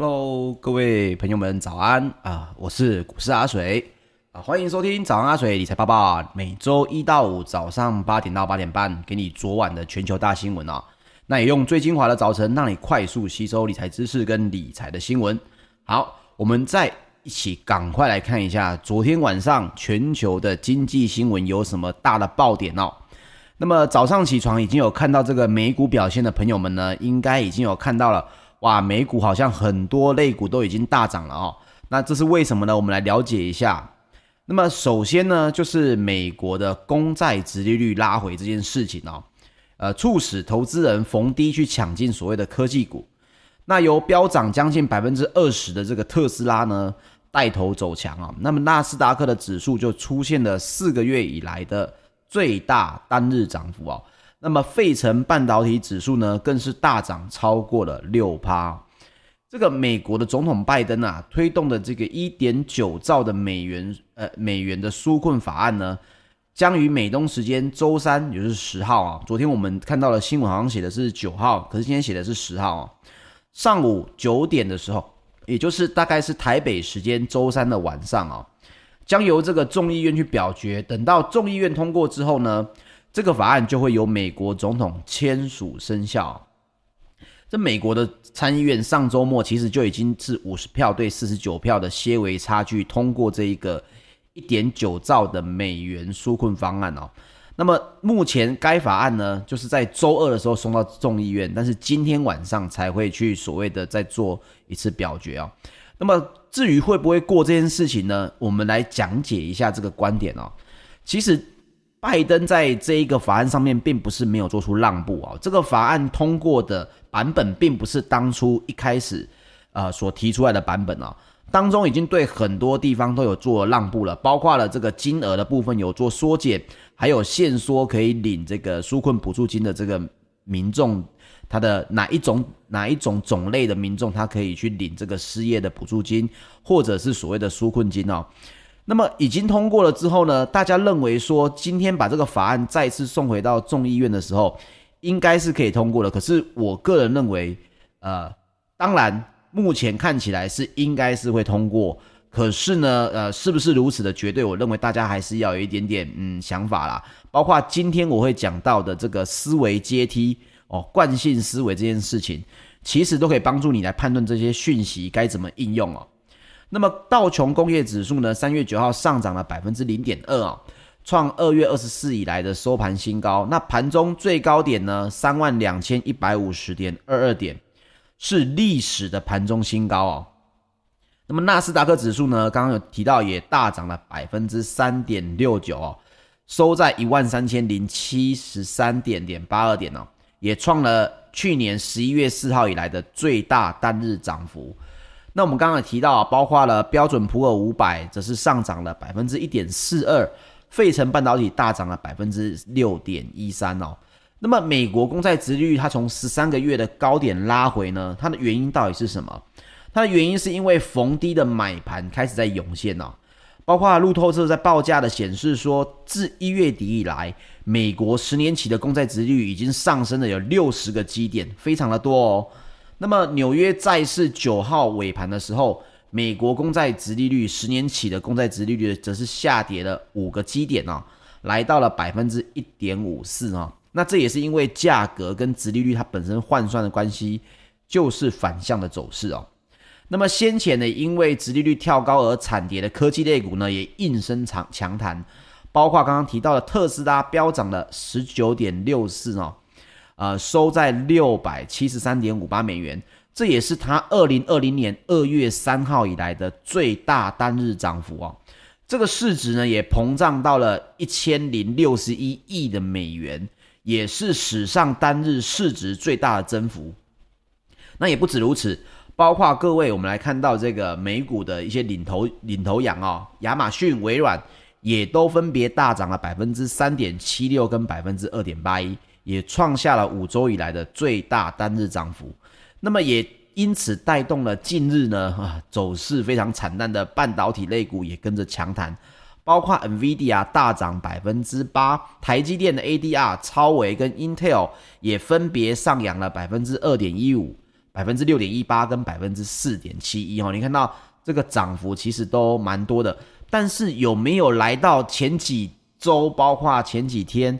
Hello，各位朋友们，早安啊！我是股市阿水啊，欢迎收听早安阿水理财报报。每周一到五早上八点到八点半，给你昨晚的全球大新闻啊。那也用最精华的早晨，让你快速吸收理财知识跟理财的新闻。好，我们再一起赶快来看一下昨天晚上全球的经济新闻有什么大的爆点哦。那么早上起床已经有看到这个美股表现的朋友们呢，应该已经有看到了。哇，美股好像很多类股都已经大涨了哦。那这是为什么呢？我们来了解一下。那么首先呢，就是美国的公债殖利率拉回这件事情哦，呃，促使投资人逢低去抢进所谓的科技股。那由飙涨将近百分之二十的这个特斯拉呢，带头走强啊。那么纳斯达克的指数就出现了四个月以来的最大单日涨幅啊。那么，费城半导体指数呢，更是大涨超过了六趴。这个美国的总统拜登啊，推动的这个一点九兆的美元，呃，美元的纾困法案呢，将于美东时间周三，也就是十号啊。昨天我们看到了新闻，好像写的是九号，可是今天写的是十号啊。上午九点的时候，也就是大概是台北时间周三的晚上啊，将由这个众议院去表决。等到众议院通过之后呢，这个法案就会由美国总统签署生效。这美国的参议院上周末其实就已经是五十票对四十九票的些微差距通过这一个一点九兆的美元纾困方案哦。那么目前该法案呢，就是在周二的时候送到众议院，但是今天晚上才会去所谓的再做一次表决哦。那么至于会不会过这件事情呢？我们来讲解一下这个观点哦。其实。拜登在这一个法案上面并不是没有做出让步啊，这个法案通过的版本并不是当初一开始呃所提出来的版本啊，当中已经对很多地方都有做让步了，包括了这个金额的部分有做缩减，还有限缩可以领这个纾困补助金的这个民众，他的哪一种哪一种种类的民众，他可以去领这个失业的补助金，或者是所谓的纾困金哦。那么已经通过了之后呢，大家认为说今天把这个法案再次送回到众议院的时候，应该是可以通过的。可是我个人认为，呃，当然目前看起来是应该是会通过。可是呢，呃，是不是如此的绝对？我认为大家还是要有一点点嗯想法啦。包括今天我会讲到的这个思维阶梯哦，惯性思维这件事情，其实都可以帮助你来判断这些讯息该怎么应用哦。那么道琼工业指数呢，三月九号上涨了百分之零点二啊，创二月二十四以来的收盘新高。那盘中最高点呢，三万两千一百五十点二二点，是历史的盘中新高哦。那么纳斯达克指数呢，刚刚有提到也大涨了百分之三点六九哦，收在一万三千零七十三点点八二点哦，也创了去年十一月四号以来的最大单日涨幅。那我们刚刚也提到，包括了标准普尔五百，则是上涨了百分之一点四二，费城半导体大涨了百分之六点一三哦。那么美国公债殖率它从十三个月的高点拉回呢？它的原因到底是什么？它的原因是因为逢低的买盘开始在涌现哦。包括路透社在报价的显示说，自一月底以来，美国十年期的公债殖率已经上升了有六十个基点，非常的多哦。那么纽约债市九号尾盘的时候，美国公债殖利率十年期的公债殖利率则是下跌了五个基点哦，来到了百分之一点五四哦。那这也是因为价格跟殖利率它本身换算的关系，就是反向的走势哦。那么先前呢，因为殖利率跳高而惨跌的科技类股呢，也应声强强弹，包括刚刚提到的特斯拉飙涨了十九点六四哦。呃，收在六百七十三点五八美元，这也是它二零二零年二月三号以来的最大单日涨幅哦。这个市值呢，也膨胀到了一千零六十一亿的美元，也是史上单日市值最大的增幅。那也不止如此，包括各位，我们来看到这个美股的一些领头领头羊哦，亚马逊、微软也都分别大涨了百分之三点七六跟百分之二点八一。也创下了五周以来的最大单日涨幅，那么也因此带动了近日呢啊走势非常惨淡的半导体类股也跟着强弹，包括 NVIDIA 大涨百分之八，台积电的 ADR 超微跟 Intel 也分别上扬了百分之二点一五、百分之六点一八跟百分之四点七一。哈，你看到这个涨幅其实都蛮多的，但是有没有来到前几周，包括前几天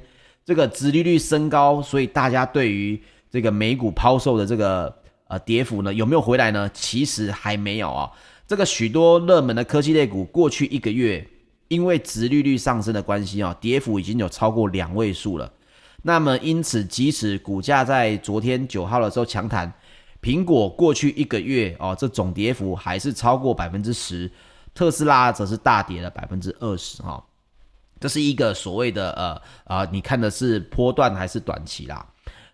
这个殖利率升高，所以大家对于这个美股抛售的这个呃跌幅呢，有没有回来呢？其实还没有啊。这个许多热门的科技类股，过去一个月因为殖利率上升的关系啊，跌幅已经有超过两位数了。那么因此，即使股价在昨天九号的时候强弹，苹果过去一个月哦，这总跌幅还是超过百分之十，特斯拉则是大跌了百分之二十哈。这是一个所谓的呃啊、你看的是波段还是短期啦？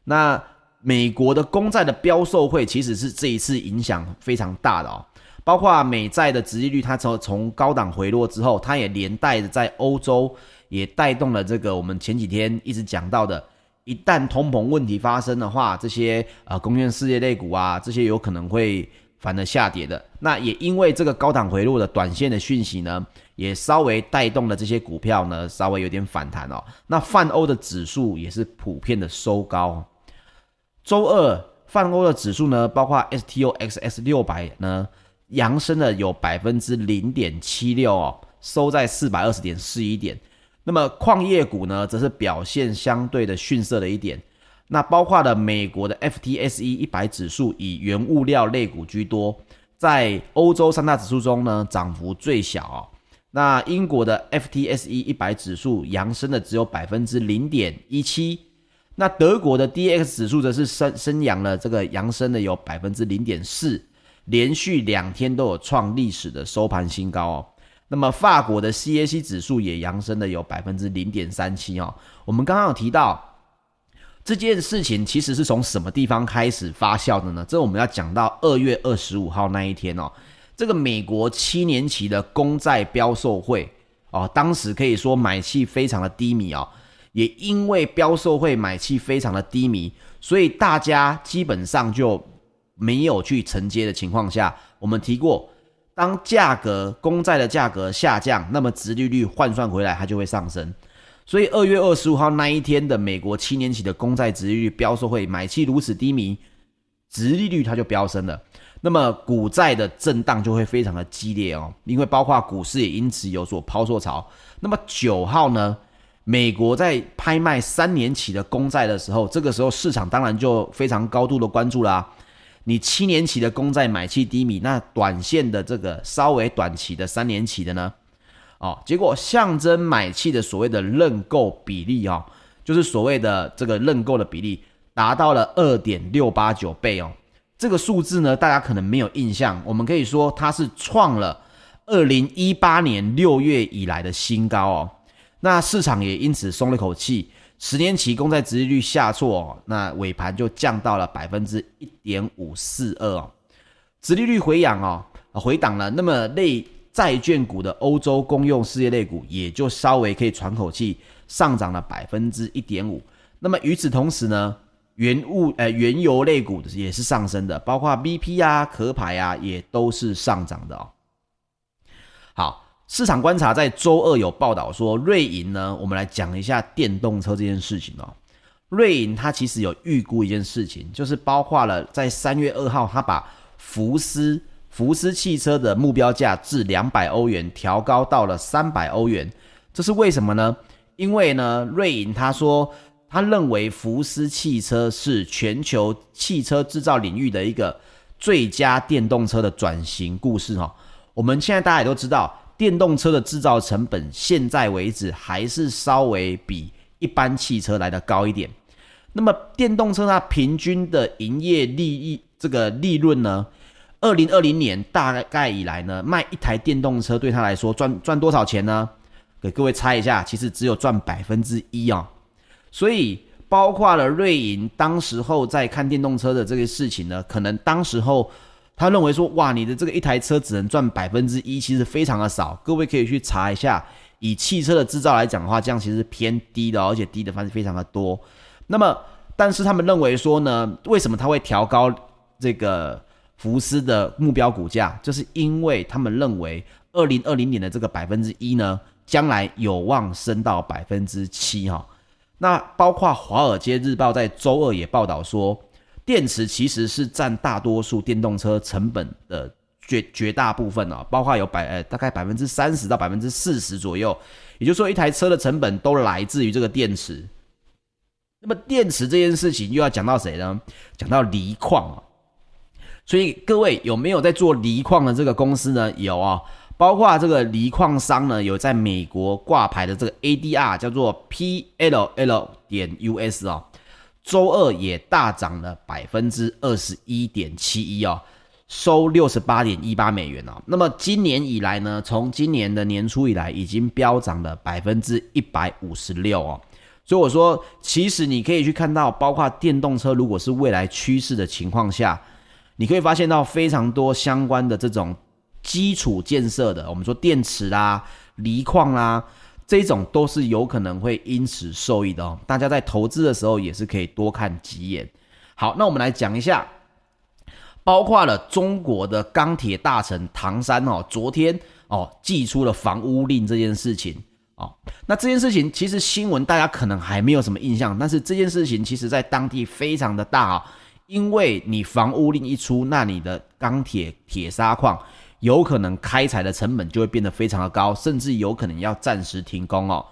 那美国的公债的标售会其实是这一次影响非常大的哦。包括美债的殖利率，它从从高档回落之后，它也连带着在欧洲也带动了这个我们前几天一直讲到的，一旦通膨问题发生的话，这些呃工业事业类股啊，这些有可能会反而下跌的。那也因为这个高档回落的短线的讯息呢，也稍微带动了这些股票呢稍微有点反弹哦。那泛欧的指数也是普遍的收高。周二泛欧的指数呢，包括 STOXX 六百呢。扬升了有百分之零点七六哦，收在四百二十点四一点。那么矿业股呢，则是表现相对的逊色了一点。那包括了美国的 FTSE 一百指数以原物料类股居多，在欧洲三大指数中呢，涨幅最小哦。那英国的 FTSE 一百指数扬升的只有百分之零点一七。那德国的 DX 指数则是升升扬了，这个扬升的有百分之零点四。连续两天都有创历史的收盘新高哦。那么法国的 CAC 指数也扬升了有百分之零点三七哦。我们刚刚有提到这件事情，其实是从什么地方开始发酵的呢？这我们要讲到二月二十五号那一天哦。这个美国七年期的公债标售会哦，当时可以说买气非常的低迷哦。也因为标售会买气非常的低迷，所以大家基本上就。没有去承接的情况下，我们提过，当价格公债的价格下降，那么殖利率换算回来它就会上升。所以二月二十五号那一天的美国七年期的公债殖利率标售会买气如此低迷，殖利率它就飙升了。那么股债的震荡就会非常的激烈哦，因为包括股市也因此有所抛售潮。那么九号呢，美国在拍卖三年期的公债的时候，这个时候市场当然就非常高度的关注啦。你七年期的公债买气低迷，那短线的这个稍微短期的三年期的呢？哦，结果象征买气的所谓的认购比例哦，就是所谓的这个认购的比例达到了二点六八九倍哦。这个数字呢，大家可能没有印象，我们可以说它是创了二零一八年六月以来的新高哦。那市场也因此松了口气。十年期公债殖利率下挫，哦那尾盘就降到了百分之一点五四二哦，殖利率回扬哦，回档了。那么类债券股的欧洲公用事业类股也就稍微可以喘口气，上涨了百分之一点五。那么与此同时呢，原物呃原油类股也是上升的，包括 BP 啊、壳牌啊也都是上涨的哦。好。市场观察在周二有报道说，瑞银呢，我们来讲一下电动车这件事情哦。瑞银它其实有预估一件事情，就是包括了在三月二号，它把福斯福斯汽车的目标价至两百欧元调高到了三百欧元。这是为什么呢？因为呢，瑞银他说他认为福斯汽车是全球汽车制造领域的一个最佳电动车的转型故事哈。我们现在大家也都知道。电动车的制造成本，现在为止还是稍微比一般汽车来的高一点。那么，电动车它平均的营业利益这个利润呢？二零二零年大概以来呢，卖一台电动车对他来说赚赚多少钱呢？给各位猜一下，其实只有赚百分之一啊。所以，包括了瑞银当时候在看电动车的这个事情呢，可能当时候。他认为说，哇，你的这个一台车只能赚百分之一，其实非常的少。各位可以去查一下，以汽车的制造来讲的话，这样其实偏低的，而且低的方式非常的多。那么，但是他们认为说呢，为什么他会调高这个福斯的目标股价？就是因为他们认为二零二零年的这个百分之一呢，将来有望升到百分之七哈。那包括华尔街日报在周二也报道说。电池其实是占大多数电动车成本的绝绝大部分哦，包括有百呃大概百分之三十到百分之四十左右，也就是说一台车的成本都来自于这个电池。那么电池这件事情又要讲到谁呢？讲到锂矿啊。所以各位有没有在做锂矿的这个公司呢？有啊、包括这个锂矿商呢，有在美国挂牌的这个 ADR 叫做 PLL 点 US 哦，周二也大涨了百分之二十一点七一哦，收六十八点一八美元哦。那么今年以来呢，从今年的年初以来，已经飙涨了百分之一百五十六哦。所以我说，其实你可以去看到，包括电动车如果是未来趋势的情况下。你可以发现到非常多相关的这种基础建设的，我们说电池啦、锂矿啦，这种都是有可能会因此受益的哦。大家在投资的时候也是可以多看几眼。好，那我们来讲一下，包括了中国的钢铁大臣唐山哦，昨天哦寄出了房屋令这件事情哦。那这件事情其实新闻大家可能还没有什么印象，但是这件事情其实在当地非常的大哦。因为你房屋令一出，那你的钢铁铁砂矿有可能开采的成本就会变得非常的高，甚至有可能要暂时停工哦。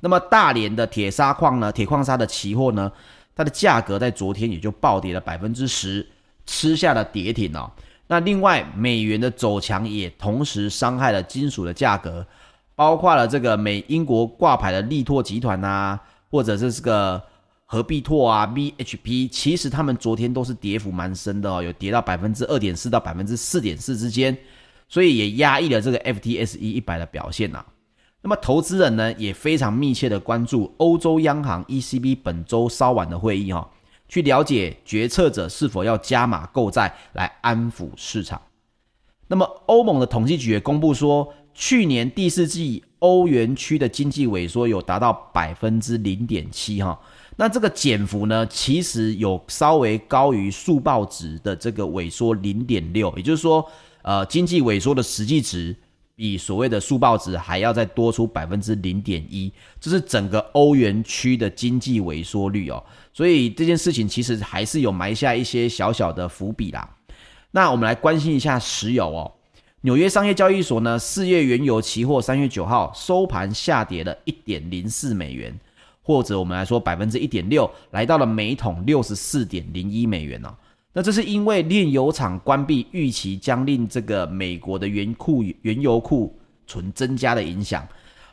那么大连的铁砂矿呢，铁矿砂的期货呢，它的价格在昨天也就暴跌了百分之十，吃下了跌停哦。那另外美元的走强也同时伤害了金属的价格，包括了这个美英国挂牌的力拓集团啊，或者是这个。和必拓啊，BHP，其实他们昨天都是跌幅蛮深的哦，有跌到百分之二点四到百分之四点四之间，所以也压抑了这个 FTSE 一百的表现呐、啊。那么投资人呢也非常密切的关注欧洲央行 ECB 本周稍晚的会议哈、哦，去了解决策者是否要加码购债来安抚市场。那么欧盟的统计局也公布说，去年第四季欧元区的经济萎缩有达到百分之零点七哈。那这个减幅呢，其实有稍微高于速报值的这个萎缩零点六，也就是说，呃，经济萎缩的实际值比所谓的速报值还要再多出百分之零点一，这是整个欧元区的经济萎缩率哦。所以这件事情其实还是有埋下一些小小的伏笔啦。那我们来关心一下石油哦，纽约商业交易所呢，四月原油期货三月九号收盘下跌了一点零四美元。或者我们来说，百分之一点六，来到了每桶六十四点零一美元哦。那这是因为炼油厂关闭，预期将令这个美国的原库原油库存增加的影响，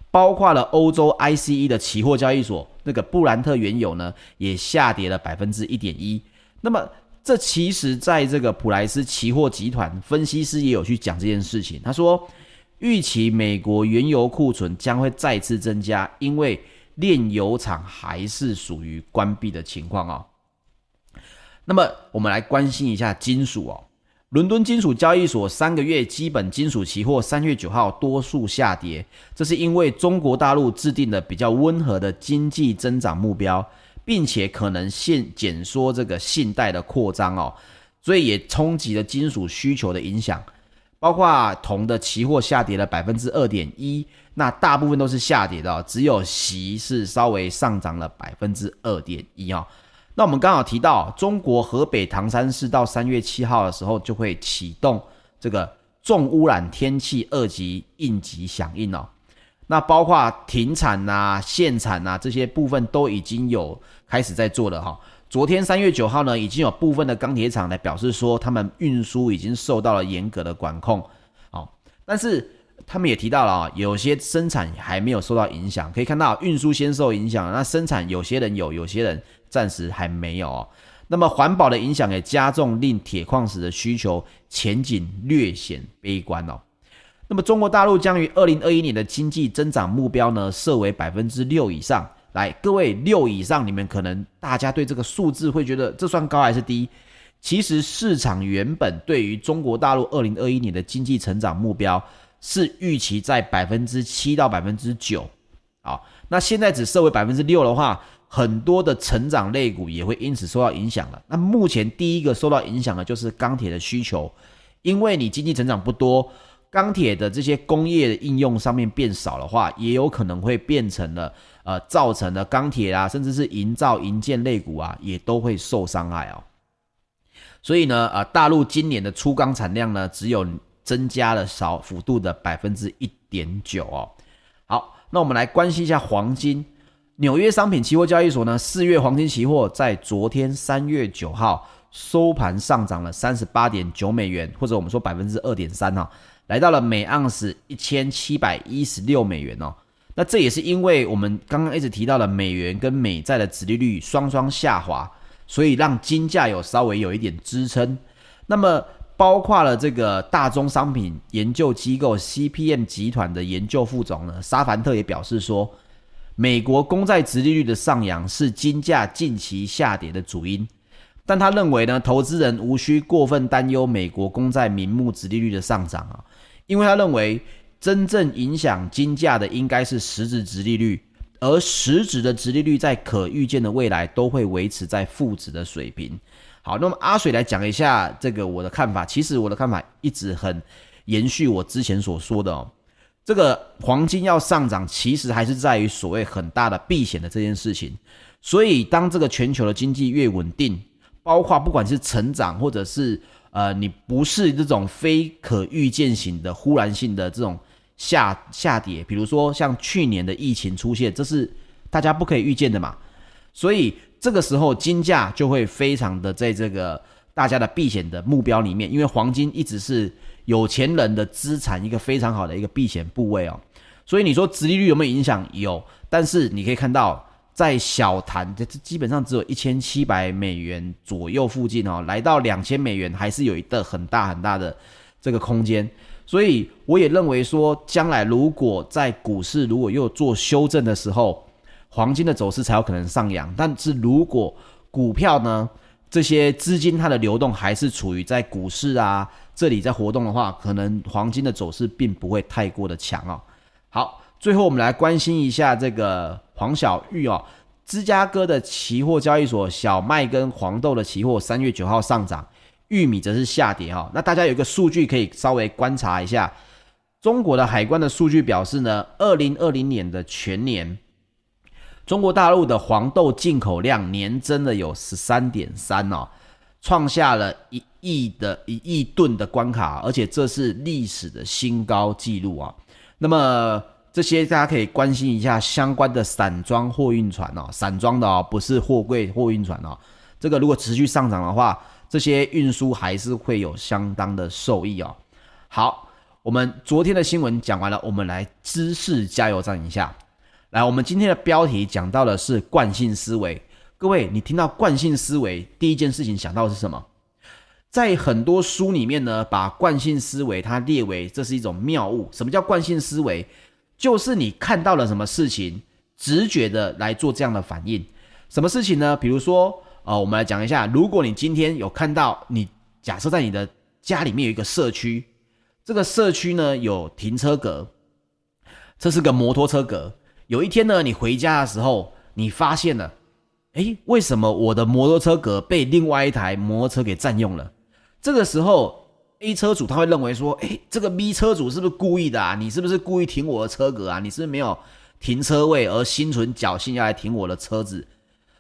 包括了欧洲 ICE 的期货交易所，那个布兰特原油呢，也下跌了百分之一点一。那么这其实在这个普莱斯期货集团分析师也有去讲这件事情，他说预期美国原油库存将会再次增加，因为炼油厂还是属于关闭的情况哦。那么我们来关心一下金属哦。伦敦金属交易所三个月基本金属期货三月九号多数下跌，这是因为中国大陆制定了比较温和的经济增长目标，并且可能限减缩这个信贷的扩张哦，所以也冲击了金属需求的影响。包括铜的期货下跌了百分之二点一，那大部分都是下跌的，只有锡是稍微上涨了百分之二点一哦。那我们刚好提到，中国河北唐山市到三月七号的时候就会启动这个重污染天气二级应急响应哦。那包括停产啊、限产啊这些部分都已经有开始在做了哈。昨天三月九号呢，已经有部分的钢铁厂来表示说，他们运输已经受到了严格的管控，哦，但是他们也提到了啊，有些生产还没有受到影响。可以看到运输先受影响，那生产有些人有，有些人暂时还没有哦。那么环保的影响也加重，令铁矿石的需求前景略显悲观哦。那么中国大陆将于二零二一年的经济增长目标呢，设为百分之六以上。来，各位六以上，你们可能大家对这个数字会觉得这算高还是低？其实市场原本对于中国大陆二零二一年的经济成长目标是预期在百分之七到百分之九，啊，那现在只设为百分之六的话，很多的成长类股也会因此受到影响了。那目前第一个受到影响的就是钢铁的需求，因为你经济成长不多，钢铁的这些工业的应用上面变少的话，也有可能会变成了。呃，造成的钢铁啊，甚至是营造营建类股啊，也都会受伤害哦。所以呢，呃，大陆今年的粗钢产量呢，只有增加了少幅度的百分之一点九哦。好，那我们来关心一下黄金。纽约商品期货交易所呢，四月黄金期货在昨天三月九号收盘上涨了三十八点九美元，或者我们说百分之二点三哦，来到了每盎司一千七百一十六美元哦。那这也是因为我们刚刚一直提到了美元跟美债的殖利率双双下滑，所以让金价有稍微有一点支撑。那么包括了这个大宗商品研究机构 CPM 集团的研究副总呢，沙凡特也表示说。美国公债殖利率的上扬是金价近期下跌的主因，但他认为呢，投资人无需过分担忧美国公债名目殖利率的上涨啊，因为他认为真正影响金价的应该是实质殖利率，而实质的殖利率在可预见的未来都会维持在负值的水平。好，那么阿水来讲一下这个我的看法，其实我的看法一直很延续我之前所说的哦。这个黄金要上涨，其实还是在于所谓很大的避险的这件事情。所以，当这个全球的经济越稳定，包括不管是成长，或者是呃，你不是这种非可预见型的忽然性的这种下下跌，比如说像去年的疫情出现，这是大家不可以预见的嘛。所以这个时候金价就会非常的在这个大家的避险的目标里面，因为黄金一直是。有钱人的资产一个非常好的一个避险部位哦，所以你说殖利率有没有影响？有，但是你可以看到，在小盘这基本上只有一千七百美元左右附近哦，来到两千美元还是有一个很大很大的这个空间。所以我也认为说，将来如果在股市如果又做修正的时候，黄金的走势才有可能上扬。但是如果股票呢，这些资金它的流动还是处于在股市啊。这里在活动的话，可能黄金的走势并不会太过的强哦。好，最后我们来关心一下这个黄小玉哦，芝加哥的期货交易所小麦跟黄豆的期货三月九号上涨，玉米则是下跌哈。那大家有一个数据可以稍微观察一下，中国的海关的数据表示呢，二零二零年的全年，中国大陆的黄豆进口量年增了有十三点三哦。创下了一亿的一亿吨的关卡，而且这是历史的新高纪录啊！那么这些大家可以关心一下相关的散装货运船哦，散装的哦，不是货柜货运船哦。这个如果持续上涨的话，这些运输还是会有相当的受益哦。好，我们昨天的新闻讲完了，我们来知识加油站一下。来，我们今天的标题讲到的是惯性思维。各位，你听到惯性思维，第一件事情想到的是什么？在很多书里面呢，把惯性思维它列为这是一种谬误。什么叫惯性思维？就是你看到了什么事情，直觉的来做这样的反应。什么事情呢？比如说，呃，我们来讲一下，如果你今天有看到，你假设在你的家里面有一个社区，这个社区呢有停车格，这是个摩托车格。有一天呢，你回家的时候，你发现了。诶，为什么我的摩托车格被另外一台摩托车给占用了？这个时候，A 车主他会认为说，诶，这个 B 车主是不是故意的啊？你是不是故意停我的车格啊？你是不是没有停车位而心存侥幸要来停我的车子？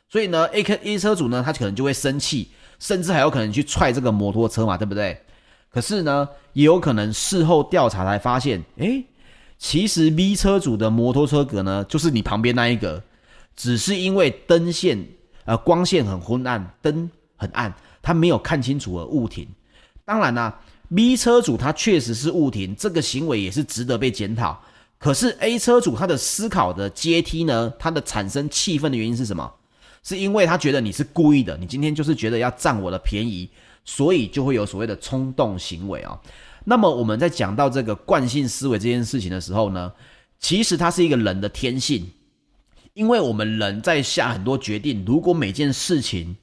所以呢，A 客 A 车主呢，他可能就会生气，甚至还有可能去踹这个摩托车嘛，对不对？可是呢，也有可能事后调查才发现，诶，其实 B 车主的摩托车格呢，就是你旁边那一个。只是因为灯线，呃，光线很昏暗，灯很暗，他没有看清楚而误停。当然啦，B 车主他确实是误停，这个行为也是值得被检讨。可是 A 车主他的思考的阶梯呢，他的产生气愤的原因是什么？是因为他觉得你是故意的，你今天就是觉得要占我的便宜，所以就会有所谓的冲动行为啊。那么我们在讲到这个惯性思维这件事情的时候呢，其实它是一个人的天性。因为我们人在下很多决定，如果每件事情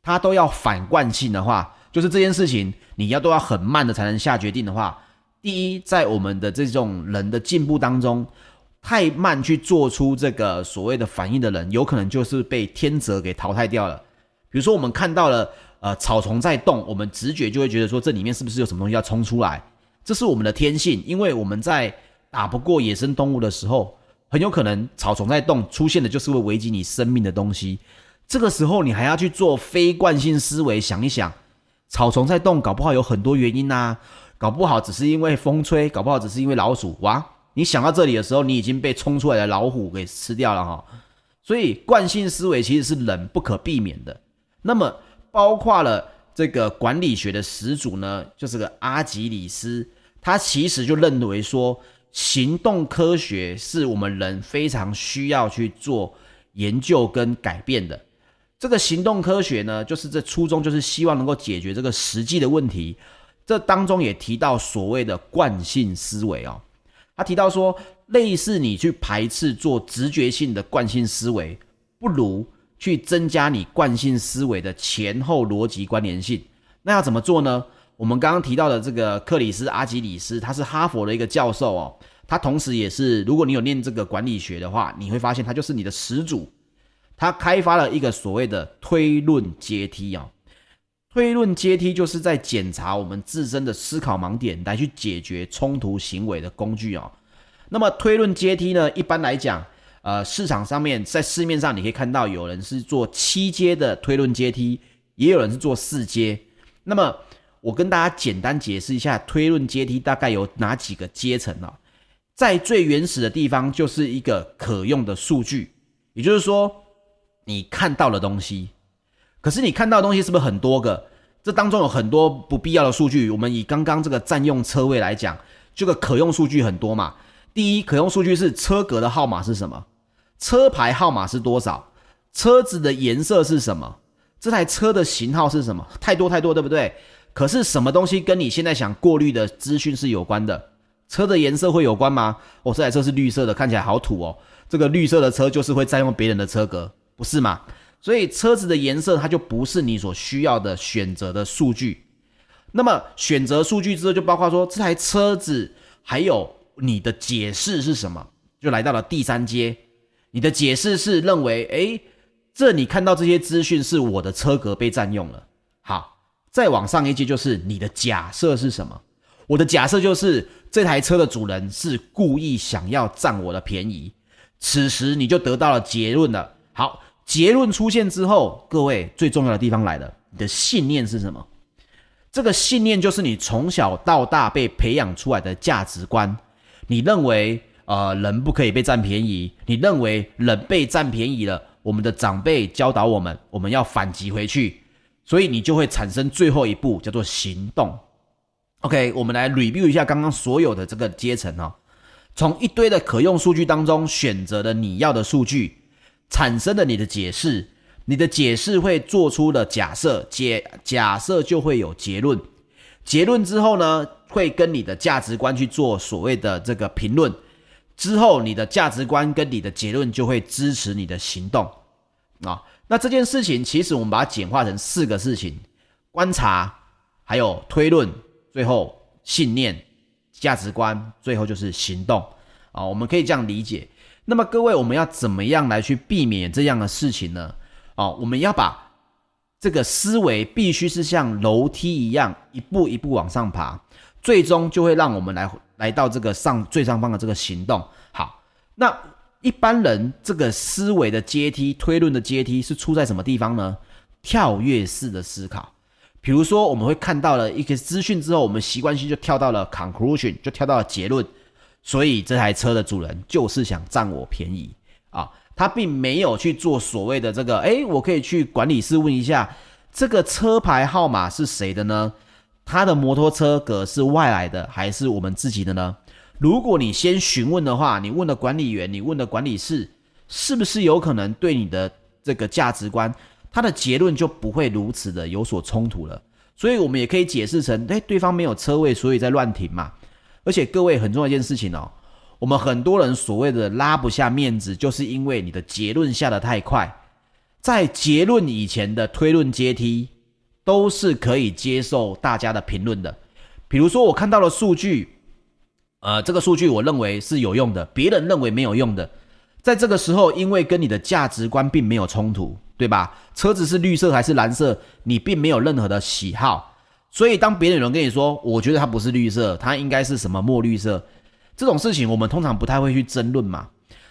它都要反惯性的话，就是这件事情你要都要很慢的才能下决定的话，第一，在我们的这种人的进步当中，太慢去做出这个所谓的反应的人，有可能就是被天择给淘汰掉了。比如说，我们看到了呃草丛在动，我们直觉就会觉得说这里面是不是有什么东西要冲出来？这是我们的天性，因为我们在打不过野生动物的时候。很有可能草丛在动，出现的就是会危及你生命的东西。这个时候，你还要去做非惯性思维，想一想，草丛在动，搞不好有很多原因呐、搞不好只是因为风吹，搞不好只是因为老鼠。哇，你想到这里的时候，你已经被冲出来的老虎给吃掉了哈。所以惯性思维其实是人不可避免的。那么包括了这个管理学的始祖呢，就是个阿基里斯，他其实就认为说，行动科学是我们人非常需要去做研究跟改变的。这个行动科学呢，就是这初衷就是希望能够解决这个实际的问题。这当中也提到所谓的惯性思维哦，他提到说，类似你去排斥做直觉性的惯性思维，不如去增加你惯性思维的前后逻辑关联性。那要怎么做呢？我们刚刚提到的这个克里斯·阿基里斯，他是哈佛的一个教授哦，他同时也是，如果你有念这个管理学的话，你会发现他就是你的始祖。他开发了一个所谓的推论阶梯啊，推论阶梯就是在检查我们自身的思考盲点，来去解决冲突行为的工具啊。那么推论阶梯呢，一般来讲，呃，市场上面在市面上你可以看到有人是做七阶的推论阶梯，也有人是做四阶。那么我跟大家简单解释一下推论阶梯大概有哪几个阶层啊？在最原始的地方就是一个可用的数据，也就是说。你看到的东西，可是你看到的东西是不是很多个？这当中有很多不必要的数据。我们以刚刚这个占用车位来讲，这个可用数据很多嘛。第一，可用数据是车格的号码是什么？车牌号码是多少？车子的颜色是什么？这台车的型号是什么？太多太多，对不对？可是什么东西跟你现在想过滤的资讯是有关的？车的颜色会有关吗？哦，这台车是绿色的，看起来好土哦。这个绿色的车就是会占用别人的车格。不是吗？所以车子的颜色它就不是你所需要的选择的数据。那么选择数据之后，就包括说这台车子还有你的解释是什么，就来到了第三阶。你的解释是认为，诶，这你看到这些资讯是我的车格被占用了。好，再往上一阶就是你的假设是什么？我的假设就是这台车的主人是故意想要占我的便宜。此时你就得到了结论了。好。结论出现之后，各位最重要的地方来了，你的信念是什么？这个信念就是你从小到大被培养出来的价值观。你认为，呃，人不可以被占便宜。你认为人被占便宜了，我们的长辈教导我们，我们要反击回去，所以你就会产生最后一步，叫做行动。OK，我们来 review 一下刚刚所有的这个阶层哦，从一堆的可用数据当中选择了你要的数据。产生了你的解释，你的解释会做出了假设，解假设就会有结论，结论之后呢，会跟你的价值观去做所谓的这个评论，之后你的价值观跟你的结论就会支持你的行动啊。那这件事情其实我们把它简化成四个事情：观察，还有推论，最后信念、价值观，最后就是行动啊。我们可以这样理解。那么各位，我们要怎么样来去避免这样的事情呢？哦，我们要把这个思维必须是像楼梯一样一步一步往上爬，最终就会让我们来来到这个上最上方的这个行动。好，那一般人这个思维的阶梯、推论的阶梯是出在什么地方呢？跳跃式的思考，比如说我们会看到了一个资讯之后，我们习惯性就跳到了 conclusion，就跳到了结论。所以这台车的主人就是想占我便宜啊，他并没有去做所谓的这个，诶，我可以去管理室问一下，这个车牌号码是谁的呢？他的摩托车格是外来的还是我们自己的呢？如果你先询问的话，你问了管理员，你问了管理室，是不是有可能对你的这个价值观，他的结论就不会如此的有所冲突了？所以我们也可以解释成，诶，对方没有车位，所以在乱停嘛。而且各位很重要一件事情哦，我们很多人所谓的拉不下面子，就是因为你的结论下得太快。在结论以前的推论阶梯，都是可以接受大家的评论的。比如说我看到了数据，呃，这个数据我认为是有用的，别人认为没有用的。在这个时候，因为跟你的价值观并没有冲突，对吧？车子是绿色还是蓝色，你并没有任何的喜好。所以，当别人有人跟你说，我觉得它不是绿色，它应该是什么墨绿色，这种事情我们通常不太会去争论嘛。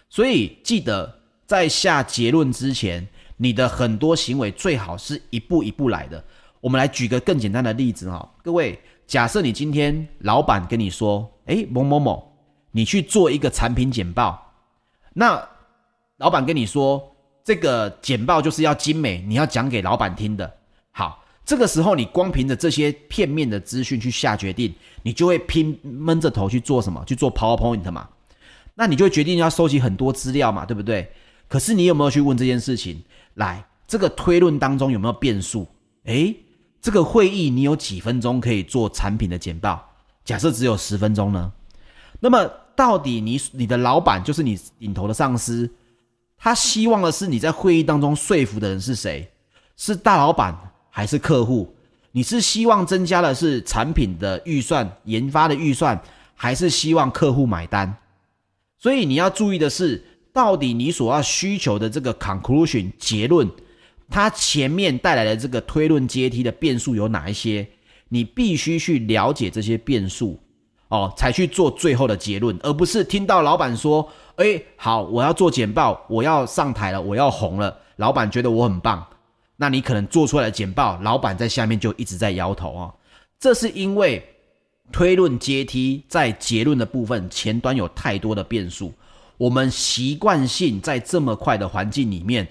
所以，记得在下结论之前，你的很多行为最好是一步一步来的。我们来举个更简单的例子哈，各位，假设你今天老板跟你说，诶，某某某，你去做一个产品简报，那老板跟你说，这个简报就是要精美，你要讲给老板听的。好，这个时候你光凭着这些片面的资讯去下决定，你就会拼闷着头去做什么？去做 PowerPoint 嘛？那你就决定要收集很多资料嘛，对不对？可是你有没有去问这件事情？来，这个推论当中有没有变数？诶，这个会议你有几分钟可以做产品的简报？假设只有十分钟呢？那么到底你你的老板就是你领头的上司？他希望的是你在会议当中说服的人是谁？是大老板还是客户？你是希望增加的是产品的预算、研发的预算，还是希望客户买单？所以你要注意的是，到底你所要需求的这个 conclusion 结论，它前面带来的这个推论阶梯的变数有哪一些？你必须去了解这些变数哦，才去做最后的结论，而不是听到老板说。哎，好，我要做简报，我要上台了，我要红了。老板觉得我很棒，那你可能做出来的简报，老板在下面就一直在摇头啊。这是因为推论阶梯在结论的部分前端有太多的变数，我们习惯性在这么快的环境里面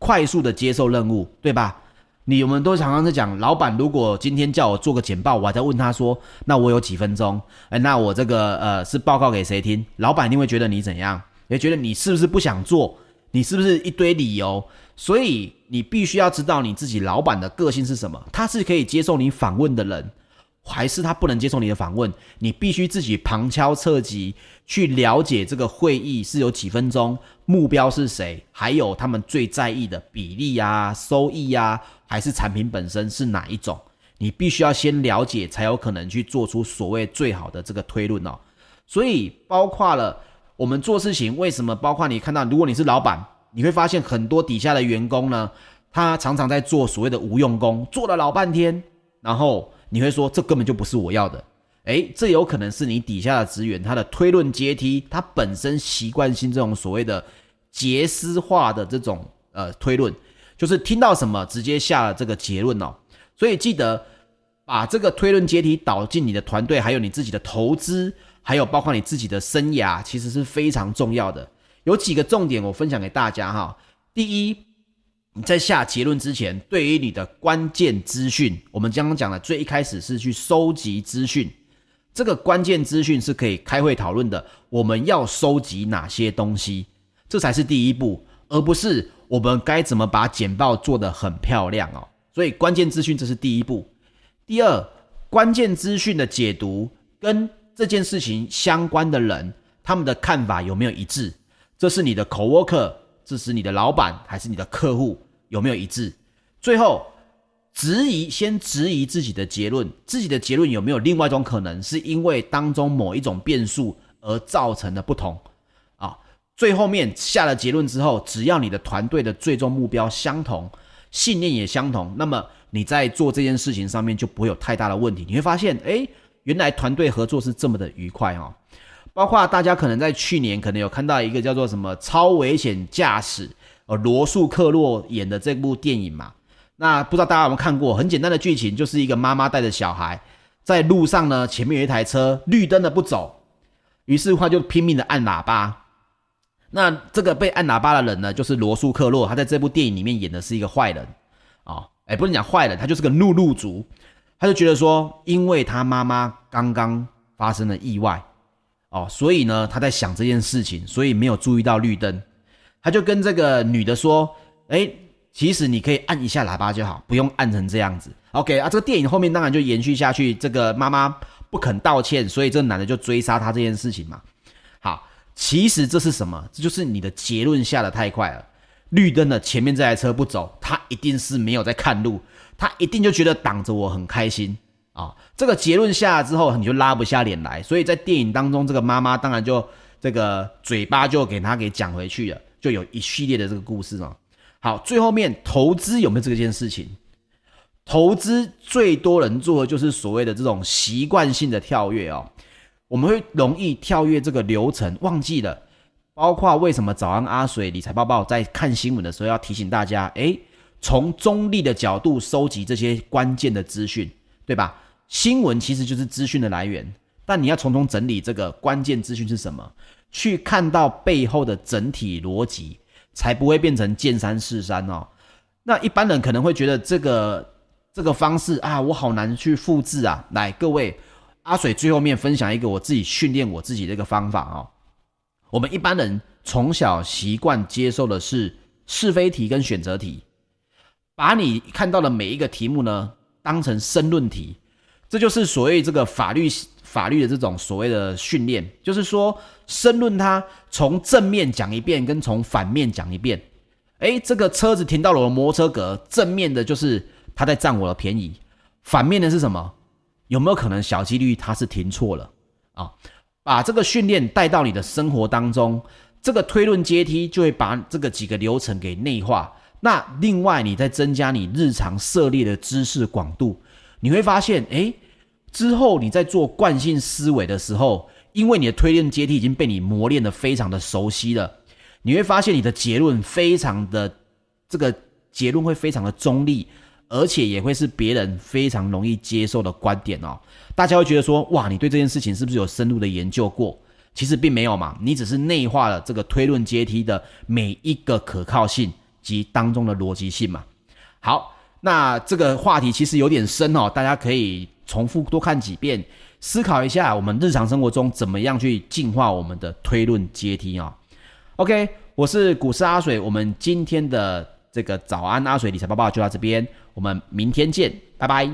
快速的接受任务，对吧？你我们都常常在讲，老板如果今天叫我做个简报，我还在问他说，那我有几分钟？哎，那我这个呃是报告给谁听？老板一定会觉得你怎样？也觉得你是不是不想做？你是不是一堆理由？所以你必须要知道你自己老板的个性是什么？他是可以接受你访问的人，还是他不能接受你的访问？你必须自己旁敲侧击去了解这个会议是有几分钟，目标是谁，还有他们最在意的比例呀、收益呀。还是产品本身是哪一种？你必须要先了解，才有可能去做出所谓最好的这个推论哦。所以包括了我们做事情，为什么？包括你看到，如果你是老板，你会发现很多底下的员工呢，他常常在做所谓的无用功，做了老半天，然后你会说这根本就不是我要的。诶，这有可能是你底下的职员他的推论阶梯，他本身习惯性这种所谓的捷思化的这种呃推论。就是听到什么直接下了这个结论哦，所以记得把这个推论阶梯导进你的团队，还有你自己的投资，还有包括你自己的生涯，其实是非常重要的。有几个重点我分享给大家哈。第一，你在下结论之前，对于你的关键资讯，我们刚刚讲的最一开始是去收集资讯，这个关键资讯是可以开会讨论的。我们要收集哪些东西，这才是第一步，而不是。我们该怎么把简报做得很漂亮哦？所以关键资讯这是第一步。第二，关键资讯的解读跟这件事情相关的人，他们的看法有没有一致？这是你的 coworker，这是你的老板，还是你的客户有没有一致？最后，质疑，先质疑自己的结论，自己的结论有没有另外一种可能，是因为当中某一种变数而造成的不同？啊最后面下了结论之后，只要你的团队的最终目标相同，信念也相同，那么你在做这件事情上面就不会有太大的问题。你会发现，诶，原来团队合作是这么的愉快哦。包括大家可能在去年可能有看到一个叫做什么超危险驾驶，呃，罗素克洛演的这部电影嘛。那不知道大家有没有看过？很简单的剧情，就是一个妈妈带着小孩在路上呢，前面有一台车绿灯的不走，于是他就拼命的按喇叭。那这个被按喇叭的人呢，就是罗素克洛，他在这部电影里面演的是一个坏人，啊、哦，哎，不能讲坏人，他就是个怒路族，他就觉得说，因为他妈妈刚刚发生了意外，哦，所以呢，他在想这件事情，所以没有注意到绿灯，他就跟这个女的说，哎，其实你可以按一下喇叭就好，不用按成这样子，OK 啊，这个电影后面当然就延续下去，这个妈妈不肯道歉，所以这个男的就追杀他这件事情嘛。好其实这是什么？这就是你的结论下得太快了。绿灯的前面这台车不走，他一定是没有在看路，他一定就觉得挡着我很开心啊、这个结论下了之后，你就拉不下脸来。所以在电影当中，这个妈妈当然就这个嘴巴就给他给讲回去了，就有一系列的这个故事嘛。好，最后面投资有没有这件事情？投资最多人做的就是所谓的这种习惯性的跳跃哦。我们会容易跳跃这个流程，忘记了，包括为什么早安阿水理财报报在看新闻的时候要提醒大家，诶，从中立的角度收集这些关键的资讯，对吧？新闻其实就是资讯的来源，但你要从中整理这个关键资讯是什么，去看到背后的整体逻辑，才不会变成见山是山哦。那一般人可能会觉得这个这个方式啊，我好难去复制啊。来，各位，阿水最后面分享一个我自己训练我自己的一个方法哦。我们一般人从小习惯接受的是是非题跟选择题。把你看到的每一个题目呢，当成申论题，这就是所谓这个法律法律的这种所谓的训练，就是说申论它从正面讲一遍，跟从反面讲一遍。诶，这个车子停到了我的摩托车格，正面的就是他在占我的便宜，反面的是什么？有没有可能小几率他是停错了啊？把这个训练带到你的生活当中，这个推论阶梯就会把这个几个流程给内化。那另外，你再增加你日常涉猎的知识广度，你会发现，诶，之后你在做惯性思维的时候，因为你的推论阶梯已经被你磨练得非常的熟悉了，你会发现你的结论非常的这个结论会非常的中立，而且也会是别人非常容易接受的观点哦。大家会觉得说，哇，你对这件事情是不是有深入的研究过？其实并没有嘛，你只是内化了这个推论阶梯的每一个可靠性。及当中的逻辑性嘛。好，那这个话题其实有点深哦，大家可以重复多看几遍，思考一下我们日常生活中怎么样去进化我们的推论阶梯啊。OK，我是股市阿水，我们今天的这个早安阿水理财报报就到这边，我们明天见，拜拜。